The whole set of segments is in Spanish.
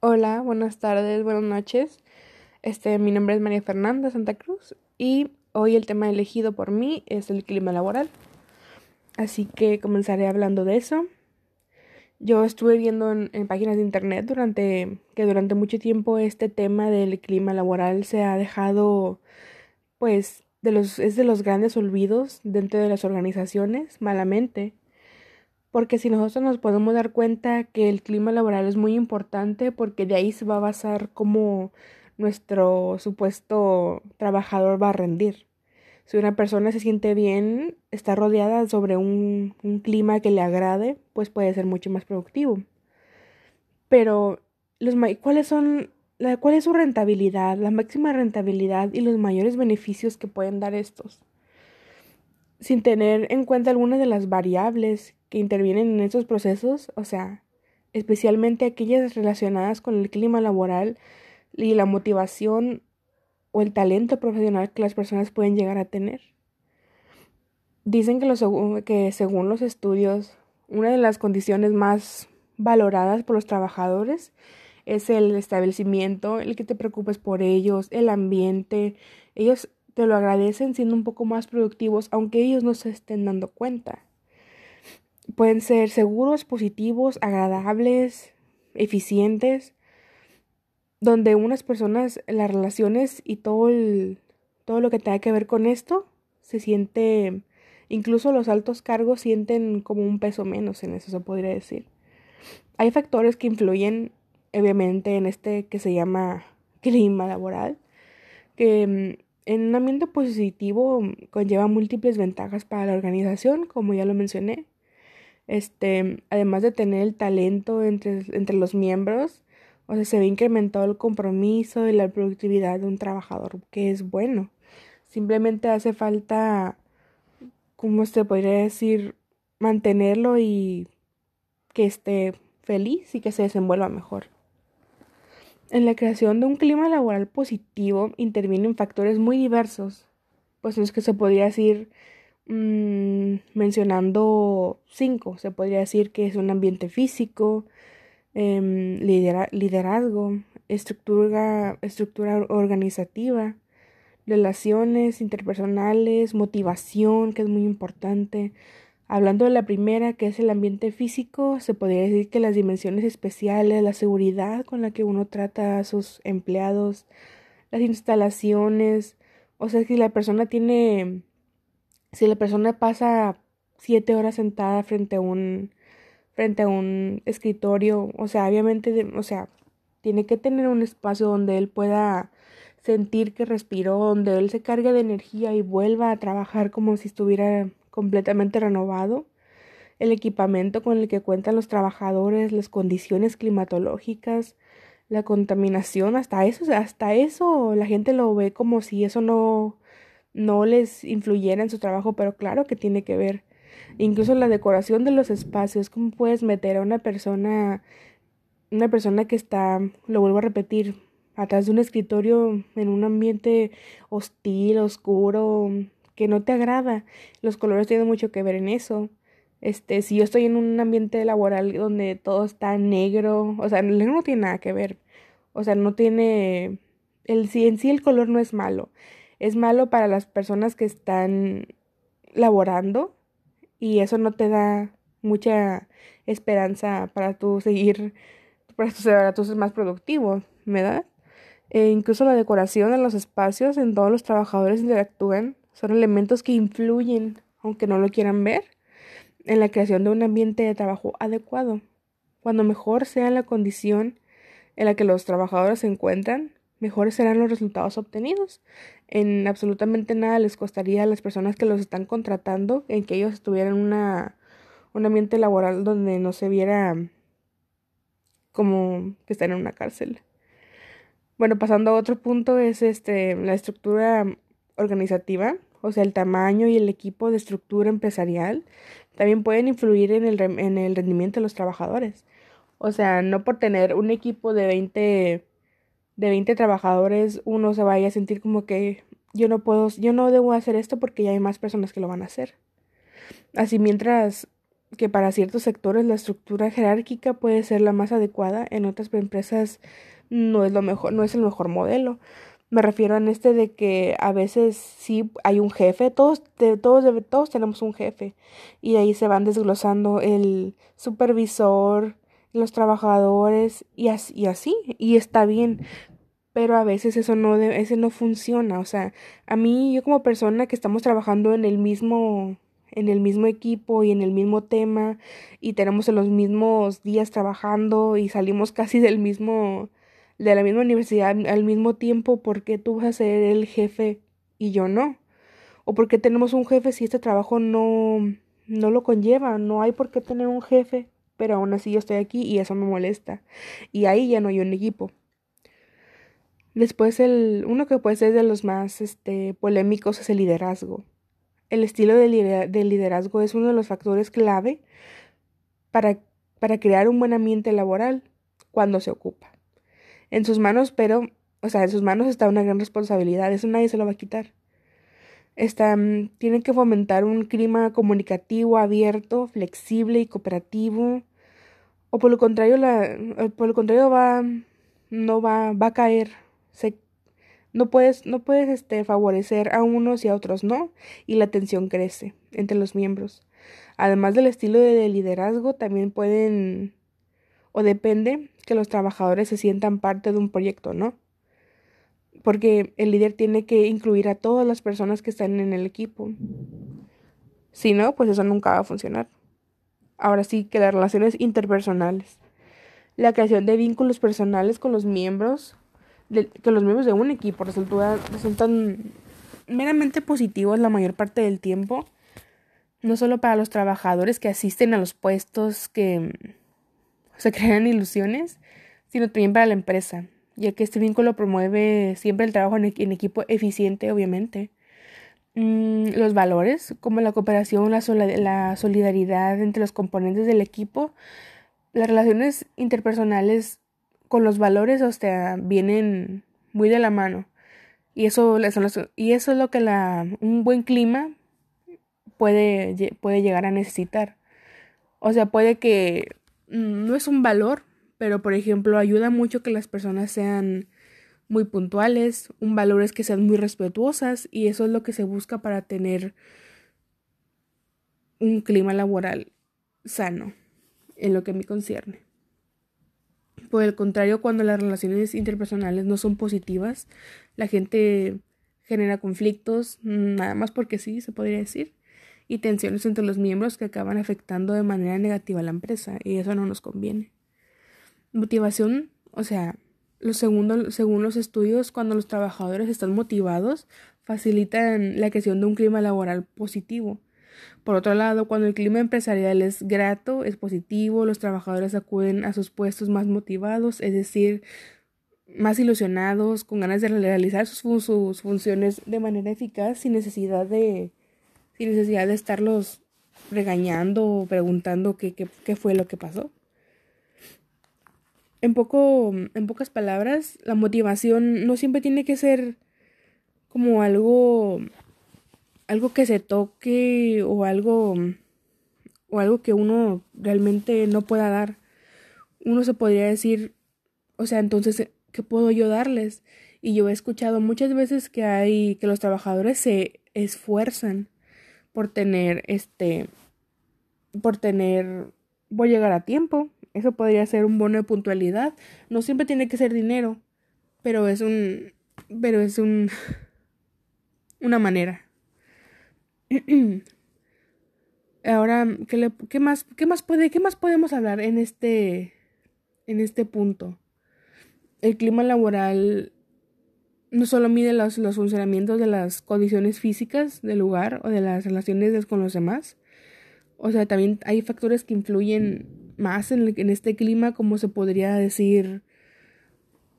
Hola, buenas tardes, buenas noches. Este, mi nombre es María Fernanda Santa Cruz y hoy el tema elegido por mí es el clima laboral. Así que comenzaré hablando de eso. Yo estuve viendo en, en, páginas de internet durante que durante mucho tiempo este tema del clima laboral se ha dejado pues de los es de los grandes olvidos dentro de las organizaciones malamente porque si nosotros nos podemos dar cuenta que el clima laboral es muy importante porque de ahí se va a basar cómo nuestro supuesto trabajador va a rendir. Si una persona se siente bien, está rodeada sobre un, clima que le agrade, pues puede ser mucho más productivo. Pero, los, ¿cuáles son, la, ¿cuál es su rentabilidad, la máxima rentabilidad y los mayores beneficios que pueden dar estos? Sin tener en cuenta algunas de las variables que intervienen en estos procesos, o sea, especialmente aquellas relacionadas con el clima laboral y la motivación o el talento profesional que las personas pueden llegar a tener. Dicen que, los, que según los estudios, una de las condiciones más valoradas por los trabajadores es el establecimiento, el que te preocupes por ellos, el ambiente. Ellos te lo agradecen siendo un poco más productivos, aunque ellos no se estén dando cuenta pueden ser seguros, positivos, agradables, eficientes, donde unas personas, las relaciones y todo todo lo que tenga que ver con esto, se siente, incluso los altos cargos sienten como un peso menos en eso, se podría decir. Hay factores que influyen, obviamente, en este que se llama clima laboral, que mm, en un ambiente positivo conlleva múltiples ventajas para la organización, como ya lo mencioné, este, además de tener el talento entre, entre los miembros, o sea, se ve incrementado el compromiso y la productividad de un trabajador, que es bueno. Simplemente hace falta, ¿cómo se podría decir? Mantenerlo y que esté feliz y que se desenvuelva mejor. En la creación de un clima laboral positivo intervienen factores muy diversos, pues es que se podría decir Mm, mencionando cinco. Se podría decir que es un ambiente físico, em, liderazgo, estructura, estructura organizativa, relaciones interpersonales, motivación, que es muy importante. Hablando de la primera, que es el ambiente físico, se podría decir que las dimensiones especiales, la seguridad con la que uno trata a sus empleados, las instalaciones, o sea, si la persona tiene si la persona pasa siete horas sentada frente a un frente a un escritorio, o sea, obviamente, o sea, tiene que tener un espacio donde él pueda sentir que respiró, donde él se cargue de energía y vuelva a trabajar como si estuviera completamente renovado. El equipamiento con el que cuentan los trabajadores, las condiciones climatológicas, la contaminación, hasta eso, hasta eso la gente lo ve como si eso no no les influyera en su trabajo, pero claro que tiene que ver. Incluso la decoración de los espacios, cómo puedes meter a una persona, una persona que está, lo vuelvo a repetir, atrás de un escritorio en un ambiente hostil, oscuro, que no te agrada. Los colores tienen mucho que ver en eso. Este, si yo estoy en un ambiente laboral donde todo está negro, o sea, el negro no tiene nada que ver. O sea, no tiene el si en sí el color no es malo es malo para las personas que están laborando y eso no te da mucha esperanza para tú seguir, para tú, ser más productivo, ¿verdad? E incluso la decoración de los espacios en todos los trabajadores interactúan son elementos que influyen, aunque no lo quieran ver, en la creación de un ambiente de trabajo adecuado. Cuando mejor sea la condición en la que los trabajadores se encuentran, mejores serán los resultados obtenidos. En absolutamente nada les costaría a las personas que los están contratando en que ellos estuvieran una, un ambiente laboral donde no se viera como que están en una cárcel. Bueno, pasando a otro punto es este la estructura organizativa, o sea, el tamaño y el equipo de estructura empresarial también pueden influir en el, en el rendimiento de los trabajadores. O sea, no por tener un equipo de 20 de 20 trabajadores uno se vaya a sentir como que yo no puedo, yo no debo hacer esto porque ya hay más personas que lo van a hacer. Así mientras que para ciertos sectores la estructura jerárquica puede ser la más adecuada, en otras empresas no es lo mejor, no es el mejor modelo. Me refiero a este de que a veces sí hay un jefe, todos, todos, todos tenemos un jefe y ahí se van desglosando el supervisor, los trabajadores y así, y así, y está bien, pero a veces eso no, ese no funciona, o sea, a mí yo como persona que estamos trabajando en el mismo en el mismo equipo y en el mismo tema y tenemos en los mismos días trabajando y salimos casi del mismo de la misma universidad al mismo tiempo, ¿por qué tú vas a ser el jefe y yo no? ¿O por qué tenemos un jefe si este trabajo no, no lo conlleva? No hay por qué tener un jefe, pero aún así yo estoy aquí y eso me molesta. Y ahí ya no hay un equipo. Después el, uno que puede ser de los más este, polémicos es el liderazgo. El estilo de, liderazgo es uno de los factores clave para, para crear un buen ambiente laboral cuando se ocupa en sus manos, pero, o sea, en sus manos está una gran responsabilidad, eso nadie se lo va a quitar. Está, mm, tienen que fomentar un clima comunicativo, abierto, flexible y cooperativo, o por lo contrario, la, por lo contrario va, no va, va a caer, no puedes, no puedes este, favorecer a unos y a otros no, y la tensión crece entre los miembros. Además del estilo de liderazgo, también pueden o depende que los trabajadores se sientan parte de un proyecto, ¿no? Porque el líder tiene que incluir a todas las personas que están en el equipo. Si no, pues eso nunca va a funcionar. Ahora sí que las relaciones interpersonales. La creación de vínculos personales con los miembros, de, los miembros de un equipo resultan meramente positivos la mayor parte del tiempo. No solo para los trabajadores que asisten a los puestos que se crean ilusiones, sino también para la empresa, ya que este vínculo promueve siempre el trabajo en, equipo eficiente, obviamente. Mm, los valores, como la cooperación, la, la solidaridad entre los componentes del equipo, las relaciones interpersonales con los valores, o sea, vienen muy de la mano. Y eso, y eso es lo que la, un buen clima puede, puede llegar a necesitar. O sea, puede que no es un valor, pero por ejemplo ayuda mucho que las personas sean muy puntuales, un valor es que sean muy respetuosas y eso es lo que se busca para tener un clima laboral sano en lo que me concierne. Por el contrario, cuando las relaciones interpersonales no son positivas, la gente genera conflictos, nada más porque sí, se podría decir y tensiones entre los miembros que acaban afectando de manera negativa a la empresa y eso no nos conviene. Motivación, o sea, lo segundo, según los estudios, cuando los trabajadores están motivados, facilitan la creación de un clima laboral positivo. Por otro lado, cuando el clima empresarial es grato, es positivo, los trabajadores acuden a sus puestos más motivados, es decir, más ilusionados, con ganas de realizar sus, sus funciones de manera eficaz sin necesidad de sin necesidad de estarlos regañando o preguntando qué, qué, fue lo que pasó. En, poco, en pocas palabras, la motivación no siempre tiene que ser como algo, algo que se toque o algo, o algo que uno realmente no pueda dar. Uno se podría decir, o sea, entonces, ¿qué puedo yo darles? Y yo he escuchado muchas veces que hay, que los trabajadores se esfuerzan por tener este, por tener, voy a llegar a tiempo. Eso podría ser un bono de puntualidad. No siempre tiene que ser dinero, pero es un, pero es un, una manera. Ahora, ¿qué, le, qué, más, qué, más puede, ¿qué más podemos hablar en este, en este punto? El clima laboral no solo mide los, los funcionamientos de las condiciones físicas del lugar o de las relaciones con los demás, o sea, también hay factores que influyen más en, en este clima, como se podría decir.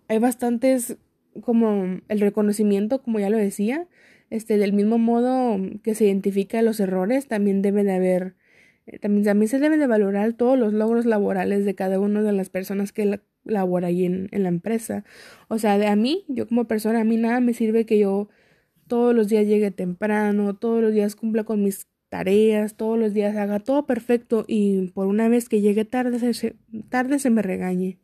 Hay bastantes, como el reconocimiento, como ya lo decía, este, del mismo modo que se identifica los errores, también debe de haber, eh, también, también se debe de valorar todos los logros laborales de cada una de las personas que la, labora ahí en, en la empresa. O sea, de a mí, yo como persona, a mí nada me sirve que yo todos los días llegue temprano, todos los días cumpla con mis tareas, todos los días haga todo perfecto y por una vez que llegue tarde se, tarde se me regañe.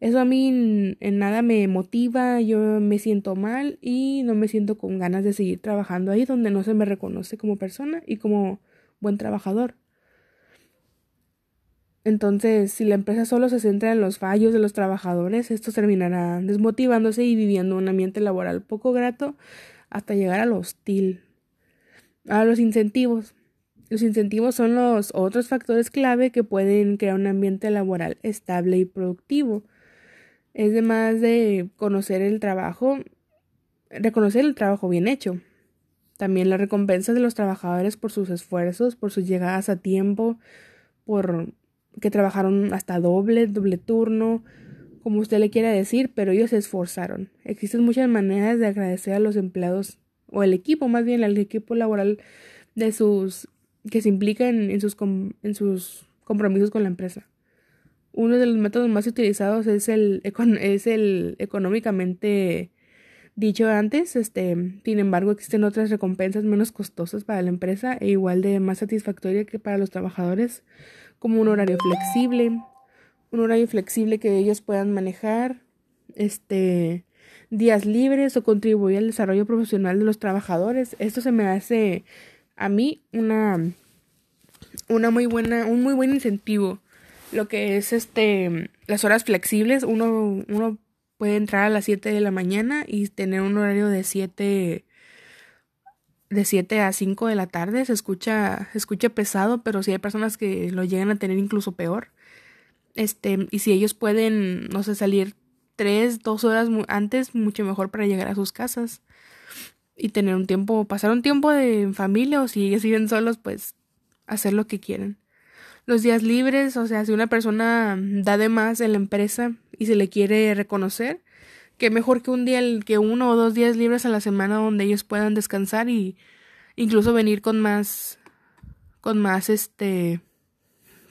Eso a mí en nada me motiva, yo me siento mal y no me siento con ganas de seguir trabajando ahí donde no se me reconoce como persona y como buen trabajador. Entonces, si la empresa solo se centra en los fallos de los trabajadores, esto terminará desmotivándose y viviendo un ambiente laboral poco grato hasta llegar a lo hostil. A los incentivos. Los incentivos son los otros factores clave que pueden crear un ambiente laboral estable y productivo. Es además de conocer el trabajo, reconocer el trabajo bien hecho. También la recompensa de los trabajadores por sus esfuerzos, por sus llegadas a tiempo, por que trabajaron hasta doble, doble turno, como usted le quiera decir, pero ellos se esforzaron. Existen muchas maneras de agradecer a los empleados o el equipo, más bien al equipo laboral de sus que se implican en sus, en sus compromisos con la empresa. Uno de los métodos más utilizados es el, es el económicamente dicho antes, este, sin embargo existen otras recompensas menos costosas para la empresa e igual de más satisfactoria que para los trabajadores, como un horario flexible, un horario flexible que ellos puedan manejar, este, días libres o contribuir al desarrollo profesional de los trabajadores. Esto se me hace a mí una una muy buena un muy buen incentivo lo que es este las horas flexibles uno uno puede entrar a las 7 de la mañana y tener un horario de 7 de 7 a 5 de la tarde se escucha escucha pesado pero si hay personas que lo llegan a tener incluso peor este y si ellos pueden no sé salir tres, dos horas antes, mucho mejor para llegar a sus casas y tener un tiempo, pasar un tiempo de familia o si ellos viven solos, pues hacer lo que quieren. Los días libres, o sea, si una persona da de más en la empresa y se le quiere reconocer, que mejor que un día, que uno o dos días libres a la semana donde ellos puedan descansar y incluso venir con más, con más este,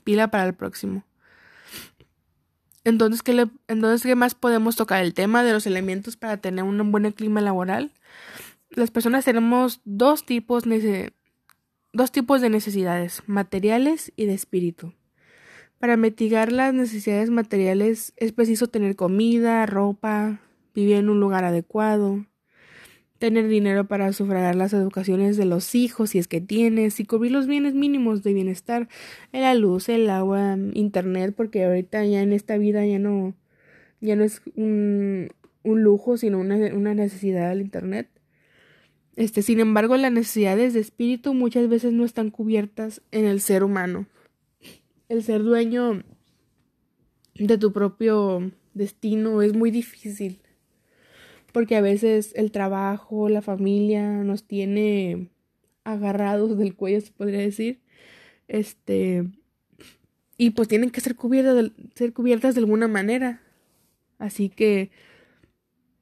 pila para el próximo. Entonces, ¿qué, entonces, ¿qué más podemos tocar? El tema de los elementos para tener un buen clima laboral. Las personas tenemos dos tipos, dos tipos de necesidades, materiales y de espíritu. Para mitigar las necesidades materiales es preciso tener comida, ropa, vivir en un lugar adecuado, tener dinero para sufragar las educaciones de los hijos si es que tienes y cubrir los bienes mínimos de bienestar, la luz, el agua, internet, porque ahorita ya en esta vida ya no, ya no es un, un lujo, sino una, una necesidad del internet. Este, sin embargo, las necesidades de espíritu muchas veces no están cubiertas en el ser humano. El ser dueño de tu propio destino es muy difícil porque a veces el trabajo, la familia nos tiene agarrados del cuello, se podría decir. Este y pues tienen que ser cubiertas de, ser cubiertas de alguna manera. Así que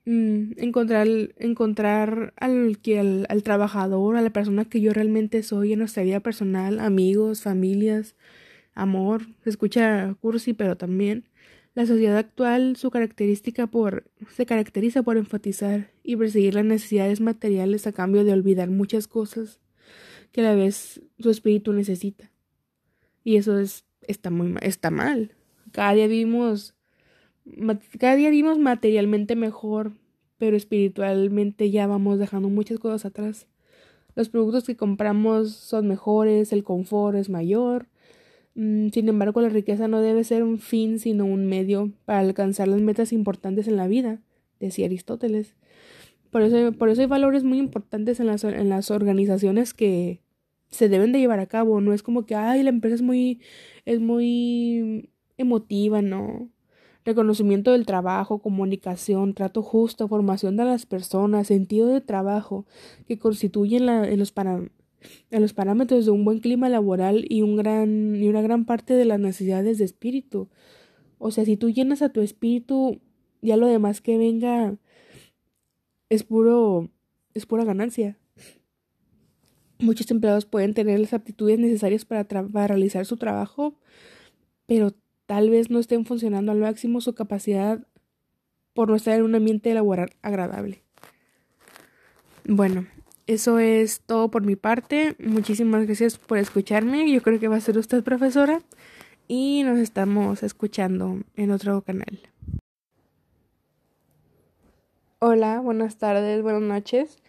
mm, encontrar encontrar al que al, al, trabajador, a la persona que yo realmente soy en nuestra vida personal, amigos, familias, amor, se escucha cursi, pero también la sociedad actual su característica por, se caracteriza por enfatizar y perseguir las necesidades materiales a cambio de olvidar muchas cosas que a la vez su espíritu necesita. Y eso es, está, muy, está mal. Cada día vivimos, cada día vivimos materialmente mejor, pero espiritualmente ya vamos dejando muchas cosas atrás. Los productos que compramos son mejores, el confort es mayor, sin embargo, la riqueza no debe ser un fin, sino un medio para alcanzar las metas importantes en la vida, decía Aristóteles. Por eso, por eso hay valores muy importantes en las, en las organizaciones que se deben de llevar a cabo. No es como que, ay, la empresa es muy, es muy emotiva, no. Reconocimiento del trabajo, comunicación, trato justo, formación de las personas, sentido de trabajo, que constituyen la, en los, para, en los parámetros de un buen clima laboral y, un gran, y una gran parte de las necesidades de espíritu. O sea, si tú llenas a tu espíritu, ya lo demás que venga es puro es pura ganancia. Muchos empleados pueden tener las aptitudes necesarias para, para realizar su trabajo, pero tal vez no estén funcionando al máximo su capacidad por no estar en un ambiente laboral agradable. Bueno, eso es todo por mi parte. Muchísimas gracias por escucharme. Yo creo que va a ser usted profesora. Y nos estamos escuchando en otro canal. Hola, buenas tardes, buenas noches.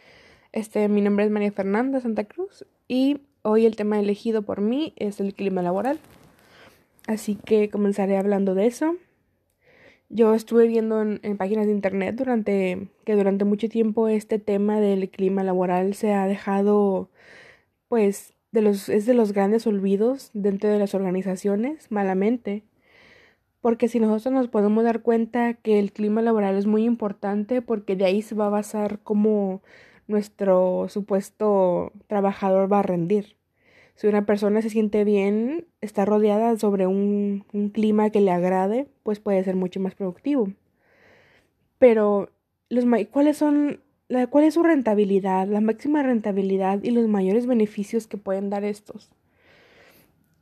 Este, mi nombre es María Fernanda Santa Cruz y hoy el tema elegido por mí es el clima laboral. Así que comenzaré hablando de eso. Yo estuve viendo en, páginas de internet durante que durante mucho tiempo este tema del clima laboral se ha dejado pues de los es de los grandes olvidos dentro de las organizaciones malamente porque si nosotros nos podemos dar cuenta que el clima laboral es muy importante porque de ahí se va a basar cómo nuestro supuesto trabajador va a rendir. Si una persona se siente bien, está rodeada sobre un, clima que le agrade, pues puede ser mucho más productivo. Pero, los, ¿cuáles son, la, ¿cuál es su rentabilidad, la máxima rentabilidad y los mayores beneficios que pueden dar estos?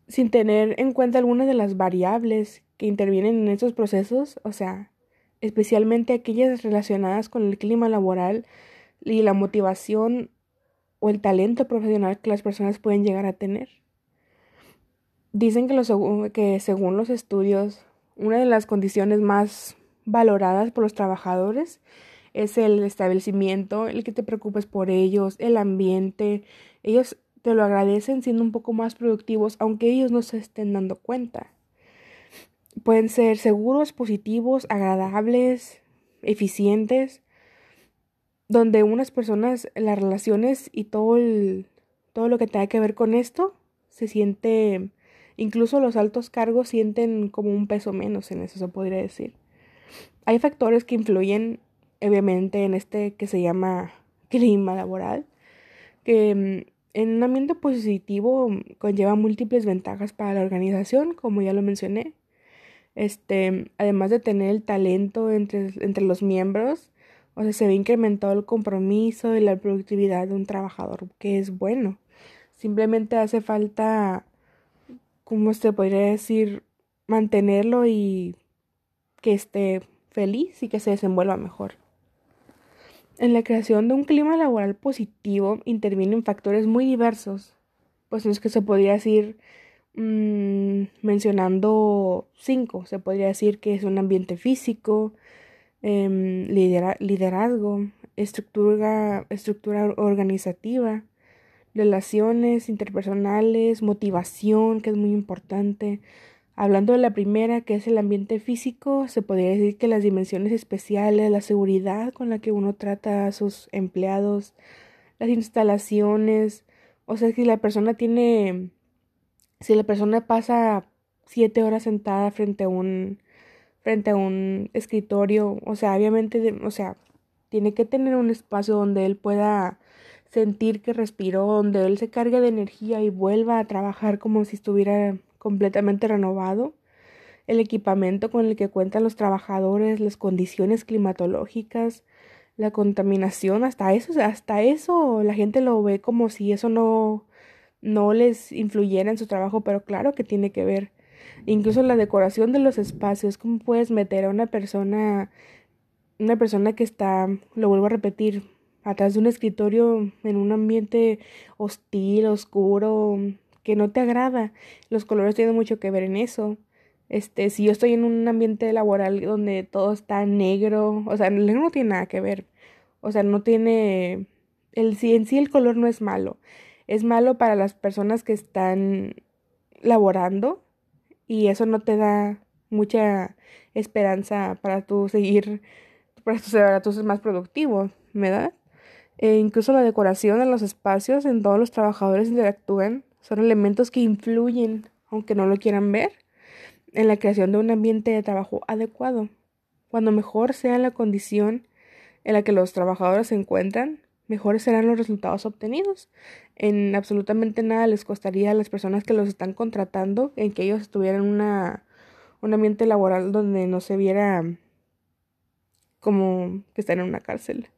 Sin tener en cuenta algunas de las variables que intervienen en estos procesos, o sea, especialmente aquellas relacionadas con el clima laboral y la motivación o el talento profesional que las personas pueden llegar a tener. Dicen que, que según los estudios, una de las condiciones más valoradas por los trabajadores es el establecimiento, el que te preocupes por ellos, el ambiente. Ellos te lo agradecen siendo un poco más productivos, aunque ellos no se estén dando cuenta. Pueden ser seguros, positivos, agradables, eficientes, donde unas personas, las relaciones y todo, todo lo que tenga que ver con esto, se siente, incluso los altos cargos sienten como un peso menos en eso, se podría decir. Hay factores que influyen, obviamente, en este que se llama clima laboral, que mm, en un ambiente positivo conlleva múltiples ventajas para la organización, como ya lo mencioné. Este, además de tener el talento entre, entre los miembros, o sea, se ve incrementado el compromiso y la productividad de un trabajador, que es bueno. Simplemente hace falta, como se podría decir, mantenerlo y que esté feliz y que se desenvuelva mejor. En la creación de un clima laboral positivo intervienen factores muy diversos, pues es que se podría decir, mmm, mencionando cinco, se podría decir que es un ambiente físico, Em, liderazgo, estructura, estructura organizativa, relaciones interpersonales, motivación, que es muy importante. Hablando de la primera, que es el ambiente físico, se podría decir que las dimensiones especiales, la seguridad con la que uno trata a sus empleados, las instalaciones, o sea, si la persona tiene, si la persona pasa siete horas sentada frente a un frente a un escritorio, o sea, obviamente, o sea, tiene que tener un espacio donde él pueda sentir que respiró, donde él se cargue de energía y vuelva a trabajar como si estuviera completamente renovado. El equipamiento con el que cuentan los trabajadores, las condiciones climatológicas, la contaminación, hasta eso, hasta eso la gente lo ve como si eso no no les influyera en su trabajo, pero claro que tiene que ver. Incluso la decoración de los espacios, cómo puedes meter a una persona, una persona que está, lo vuelvo a repetir, atrás de un escritorio en un ambiente hostil, oscuro, que no te agrada. Los colores tienen mucho que ver en eso. Este, si yo estoy en un ambiente laboral donde todo está negro, o sea, el negro no tiene nada que ver. O sea, no tiene el si en sí el color no es malo. Es malo para las personas que están laborando y eso no te da mucha esperanza para tú seguir, para tú, ser más productivo, ¿verdad? E incluso la decoración de los espacios en todos los trabajadores interactúan son elementos que influyen, aunque no lo quieran ver, en la creación de un ambiente de trabajo adecuado. Cuando mejor sea la condición en la que los trabajadores se encuentran, mejores serán los resultados obtenidos. En absolutamente nada les costaría a las personas que los están contratando en que ellos estuvieran una, un ambiente laboral donde no se viera como que están en una cárcel.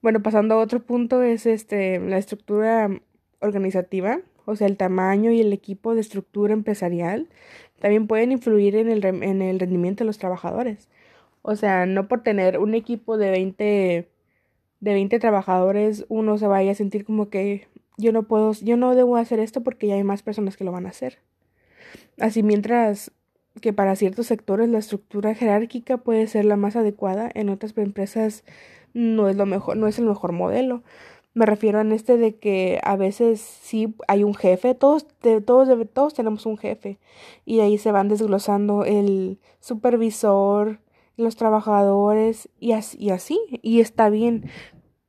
Bueno, pasando a otro punto es este la estructura organizativa, o sea, el tamaño y el equipo de estructura empresarial también pueden influir en el, en el rendimiento de los trabajadores. O sea, no por tener un equipo de 20 de 20 trabajadores uno se vaya a sentir como que yo no puedo, yo no debo hacer esto porque ya hay más personas que lo van a hacer. Así mientras que para ciertos sectores la estructura jerárquica puede ser la más adecuada, en otras empresas no es lo mejor, no es el mejor modelo. Me refiero a este de que a veces sí hay un jefe, todos, todos, todos tenemos un jefe y ahí se van desglosando el supervisor, los trabajadores y así, y así, y está bien,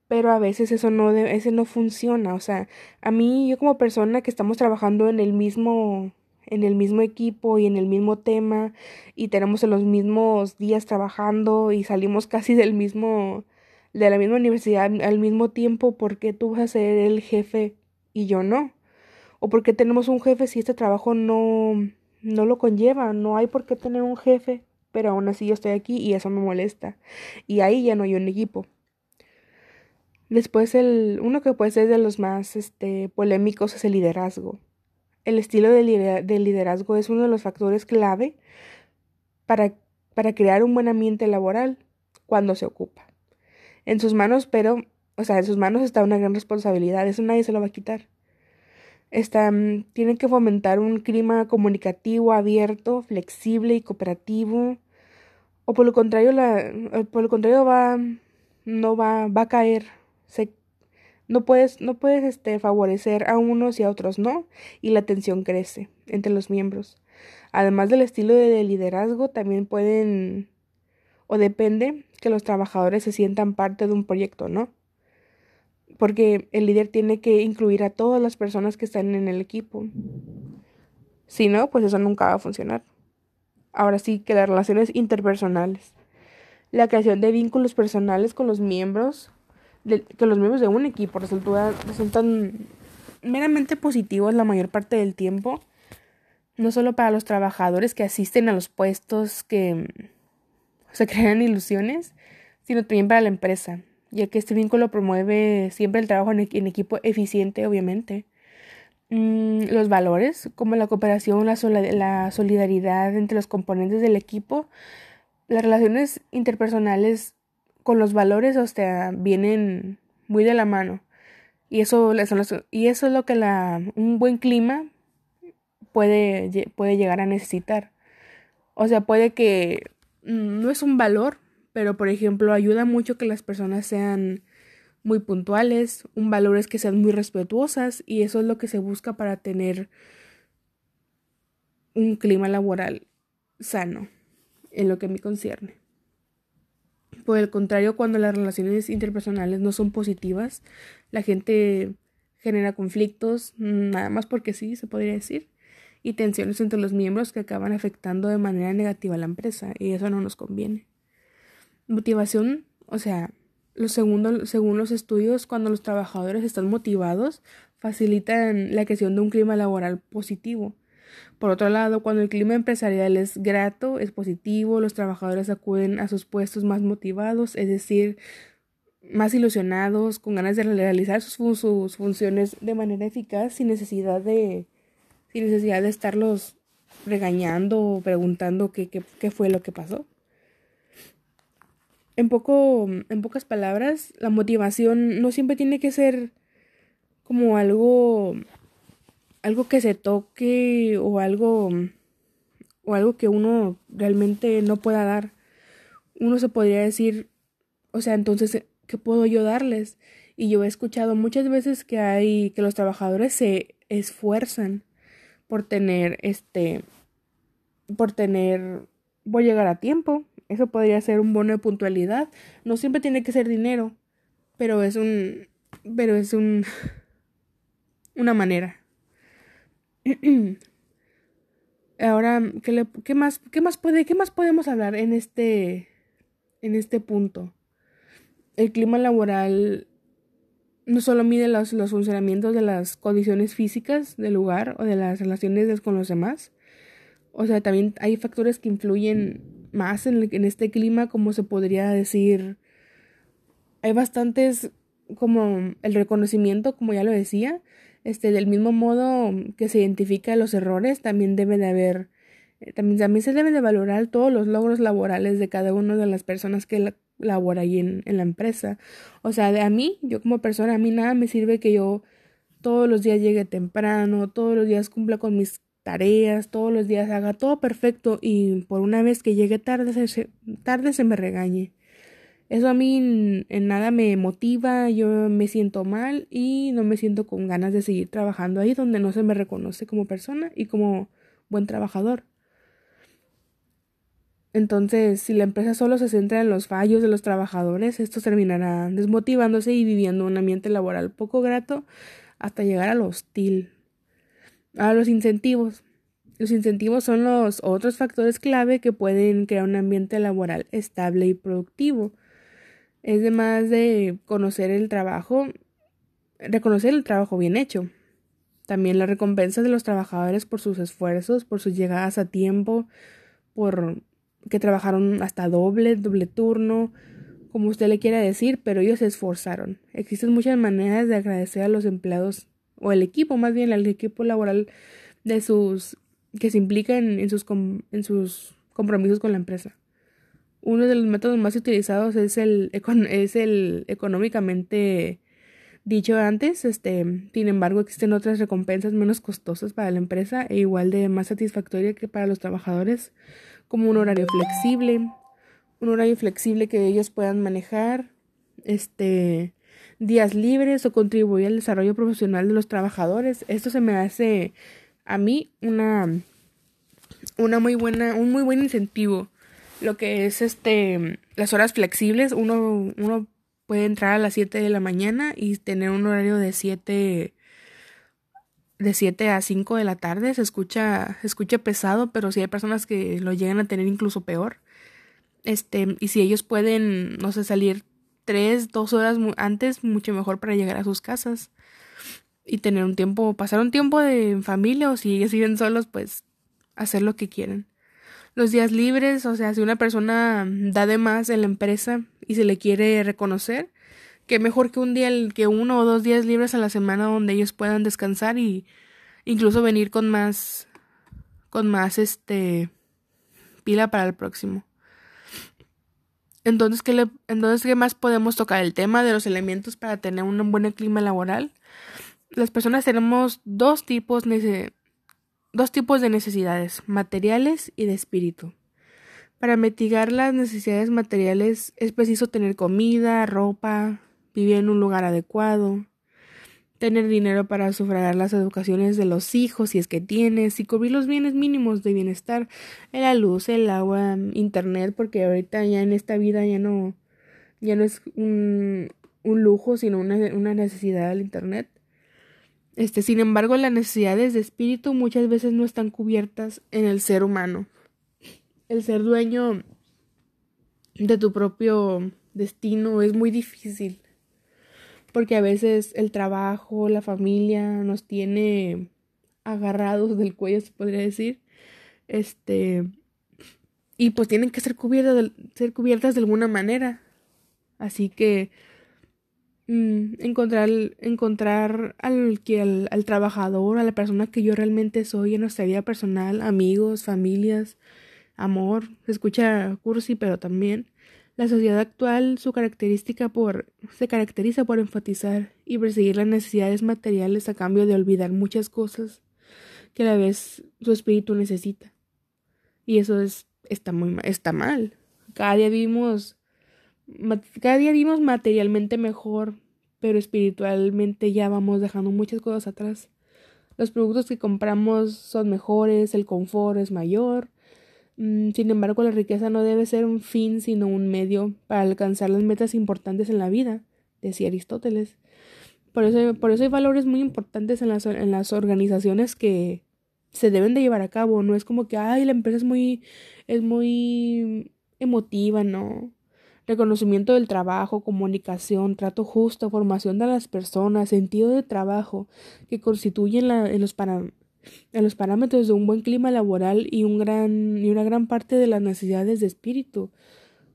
pero a veces eso no, ese no funciona, o sea, a mí yo como persona que estamos trabajando en el mismo en el mismo equipo y en el mismo tema y tenemos en los mismos días trabajando y salimos casi del mismo de la misma universidad al mismo tiempo, ¿por qué tú vas a ser el jefe y yo no? ¿O por qué tenemos un jefe si este trabajo no no lo conlleva? No hay por qué tener un jefe, pero aún así yo estoy aquí y eso me molesta. Y ahí ya no hay un equipo. Después el uno que puede ser de los más este polémicos es el liderazgo. El estilo de, liderazgo es uno de los factores clave para, para crear un buen ambiente laboral cuando se ocupa. En sus manos, pero, o sea, en sus manos está una gran responsabilidad, eso nadie se lo va a quitar. Está, mm, tienen que fomentar un clima comunicativo, abierto, flexible y cooperativo. O por lo contrario, la, por lo contrario va, no va, va a caer, se no puedes, no puedes este, favorecer a unos y a otros no, y la tensión crece entre los miembros. Además del estilo de liderazgo, también pueden o depende que los trabajadores se sientan parte de un proyecto, ¿no? Porque el líder tiene que incluir a todas las personas que están en el equipo. Si no, pues eso nunca va a funcionar. Ahora sí que las relaciones interpersonales. La creación de vínculos personales con los miembros que los miembros de un equipo resultan meramente positivos la mayor parte del tiempo, no solo para los trabajadores que asisten a los puestos que se crean ilusiones, sino también para la empresa, ya que este vínculo promueve siempre el trabajo en, equipo eficiente, obviamente. Mm, los valores, como la cooperación, la, la solidaridad entre los componentes del equipo, las relaciones interpersonales con los valores, o sea, vienen muy de la mano. Y eso, y eso es lo que la, un buen clima puede, puede llegar a necesitar. O sea, puede que mm, no es un valor, pero por ejemplo ayuda mucho que las personas sean muy puntuales, un valor es que sean muy respetuosas y eso es lo que se busca para tener un clima laboral sano, en lo que me concierne. Por el contrario, cuando las relaciones interpersonales no son positivas, la gente genera conflictos, nada más porque sí, se podría decir, y tensiones entre los miembros que acaban afectando de manera negativa a la empresa, y eso no nos conviene. Motivación, o sea, lo segundo, según los estudios, cuando los trabajadores están motivados, facilitan la creación de un clima laboral positivo por otro lado, cuando el clima empresarial es grato, es positivo, los trabajadores acuden a sus puestos más motivados, es decir, más ilusionados, con ganas de realizar sus, sus funciones de manera eficaz sin necesidad de, sin necesidad de estarlos regañando o preguntando qué, qué, qué fue lo que pasó. En, poco, en pocas palabras, la motivación no siempre tiene que ser como algo algo que se toque o algo o algo que uno realmente no pueda dar. Uno se podría decir, o sea, entonces, ¿qué puedo yo darles? Y yo he escuchado muchas veces que hay que los trabajadores se esfuerzan por tener este por tener voy a llegar a tiempo. Eso podría ser un bono de puntualidad. No siempre tiene que ser dinero, pero es un pero es un una manera. Ahora, ¿qué, qué, más, qué, más puede, ¿qué más podemos hablar en este, en este punto? El clima laboral no solo mide los, los funcionamientos de las condiciones físicas del lugar o de las relaciones con los demás. O sea, también hay factores que influyen más en, este clima, como se podría decir. Hay bastantes, como el reconocimiento, como ya lo decía, este, del mismo modo que se identifica los errores, también debe de haber, eh, también, también se deben de valorar todos los logros laborales de cada una de las personas que, labora ahí en, en la empresa. O sea, de a mí, yo como persona, a mí nada me sirve que yo todos los días llegue temprano, todos los días cumpla con mis tareas, todos los días haga todo perfecto y por una vez que llegue tarde se, tarde se me regañe. Eso a mí en, nada me motiva, yo me siento mal y no me siento con ganas de seguir trabajando ahí donde no se me reconoce como persona y como buen trabajador. Entonces, si la empresa solo se centra en los fallos de los trabajadores, esto terminará desmotivándose y viviendo un ambiente laboral poco grato hasta llegar a lo hostil. A los incentivos. Los incentivos son los otros factores clave que pueden crear un ambiente laboral estable y productivo. Es de más de conocer el trabajo, reconocer el trabajo bien hecho. También la recompensa de los trabajadores por sus esfuerzos, por sus llegadas a tiempo, por que trabajaron hasta doble, doble turno, como usted le quiera decir, pero ellos se esforzaron. Existen muchas maneras de agradecer a los empleados o el equipo, más bien al equipo laboral de sus que se implican en sus, en sus compromisos con la empresa. Uno de los métodos más utilizados es el, es el económicamente dicho antes, este, sin embargo, existen otras recompensas menos costosas para la empresa e igual de más satisfactoria que para los trabajadores, como un horario flexible, un horario flexible que ellos puedan manejar, este, días libres o contribuir al desarrollo profesional de los trabajadores. Esto se me hace a mí una, una muy buena, un muy buen incentivo lo que es este las horas flexibles, uno, uno puede entrar a las 7 de la mañana y tener un horario de 7 de 7 a 5 de la tarde, se escucha se escucha pesado, pero si hay personas que lo llegan a tener incluso peor. Este, y si ellos pueden, no sé, salir 3, 2 horas antes, mucho mejor para llegar a sus casas y tener un tiempo, pasar un tiempo de familia o si viven solos, pues hacer lo que quieren los días libres, o sea, si una persona da de más en la empresa y se le quiere reconocer, que mejor que un día, que uno o dos días libres a la semana donde ellos puedan descansar y incluso venir con más, con más, este, pila para el próximo. Entonces, ¿qué, le, entonces, ¿qué más podemos tocar? El tema de los elementos para tener un buen clima laboral. Las personas tenemos dos tipos dos tipos de necesidades, materiales y de espíritu. Para mitigar las necesidades materiales es preciso tener comida, ropa, vivir en un lugar adecuado, tener dinero para sufragar las educaciones de los hijos si es que tienes y cubrir los bienes mínimos de bienestar, la luz, el agua, internet, porque ahorita ya en esta vida ya no, ya no es un, un lujo, sino una, una necesidad del internet. Este, sin embargo, las necesidades de espíritu muchas veces no están cubiertas en el ser humano. El ser dueño de tu propio destino es muy difícil. Porque a veces el trabajo, la familia nos tiene agarrados del cuello, se podría decir. Este. Y pues tienen que ser cubiertas de, ser cubiertas de alguna manera. Así que Mm, encontrar, encontrar al, al, al, trabajador, a la persona que yo realmente soy en nuestra vida personal, amigos, familias, amor. Se escucha cursi, pero también la sociedad actual su característica por, se caracteriza por enfatizar y perseguir las necesidades materiales a cambio de olvidar muchas cosas que a la vez su espíritu necesita. Y eso es, está, muy, está mal. Cada día vivimos cada día vivimos materialmente mejor, pero espiritualmente ya vamos dejando muchas cosas atrás. Los productos que compramos son mejores, el confort es mayor. Mm, sin embargo, la riqueza no debe ser un fin, sino un medio para alcanzar las metas importantes en la vida, decía Aristóteles. Por eso, por eso hay valores muy importantes en las, en las organizaciones que se deben de llevar a cabo. No es como que, ay, la empresa es muy, es muy emotiva, no reconocimiento del trabajo, comunicación, trato justo, formación de las personas, sentido de trabajo, que constituyen en, los en los parámetros de un buen clima laboral y, un gran, y una gran parte de las necesidades de espíritu.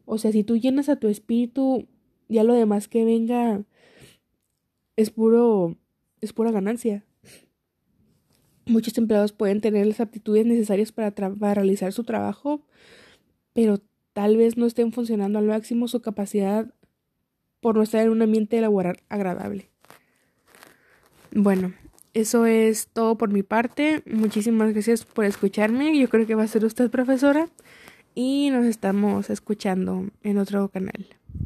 O sea, si tú llenas a tu espíritu, ya lo demás que venga es puro, es pura ganancia. Muchos empleados pueden tener las aptitudes necesarias para, para realizar su trabajo, pero tal vez no estén funcionando al máximo su capacidad por no estar en un ambiente laboral agradable. Bueno, eso es todo por mi parte. Muchísimas gracias por escucharme. Yo creo que va a ser usted profesora. Y nos estamos escuchando en otro canal.